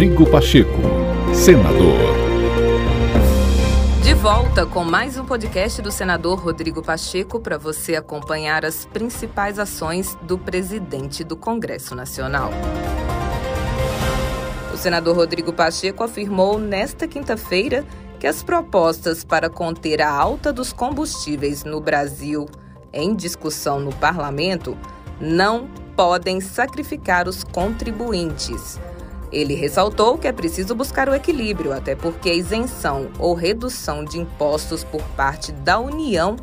Rodrigo Pacheco, senador. De volta com mais um podcast do senador Rodrigo Pacheco para você acompanhar as principais ações do presidente do Congresso Nacional. O senador Rodrigo Pacheco afirmou nesta quinta-feira que as propostas para conter a alta dos combustíveis no Brasil em discussão no parlamento não podem sacrificar os contribuintes. Ele ressaltou que é preciso buscar o equilíbrio, até porque a isenção ou redução de impostos por parte da União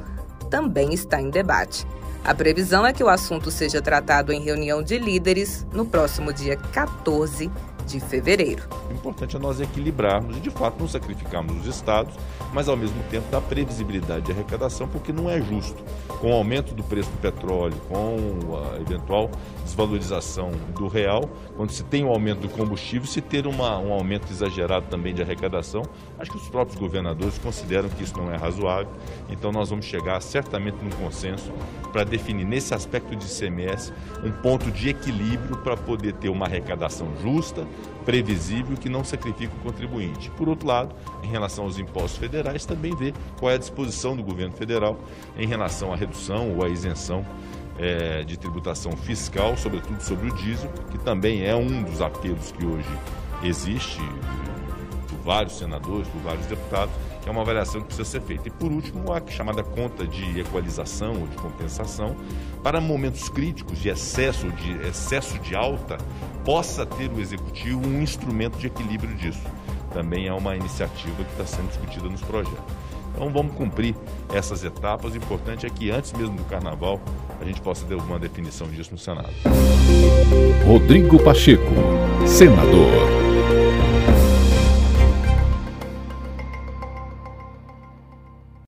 também está em debate. A previsão é que o assunto seja tratado em reunião de líderes no próximo dia 14 de fevereiro. O importante é nós equilibrarmos e, de fato, não sacrificarmos os estados, mas, ao mesmo tempo, dar previsibilidade de arrecadação, porque não é justo, com o aumento do preço do petróleo, com a eventual desvalorização do real, quando se tem um aumento do combustível, se ter uma, um aumento exagerado também de arrecadação. Acho que os próprios governadores consideram que isso não é razoável, então nós vamos chegar certamente num consenso para definir, nesse aspecto de ICMS, um ponto de equilíbrio para poder ter uma arrecadação justa, previsível que não sacrifica o contribuinte. Por outro lado, em relação aos impostos federais, também vê qual é a disposição do governo federal em relação à redução ou à isenção é, de tributação fiscal, sobretudo sobre o diesel, que também é um dos apelos que hoje existe por vários senadores, por vários deputados, que é uma avaliação que precisa ser feita. E por último, a chamada conta de equalização ou de compensação, para momentos críticos de excesso, de excesso de alta, possa ter o executivo um instrumento de equilíbrio disso. Também é uma iniciativa que está sendo discutida nos projetos. Então vamos cumprir essas etapas. O importante é que antes mesmo do carnaval a gente possa ter uma definição disso no Senado. Rodrigo Pacheco, senador.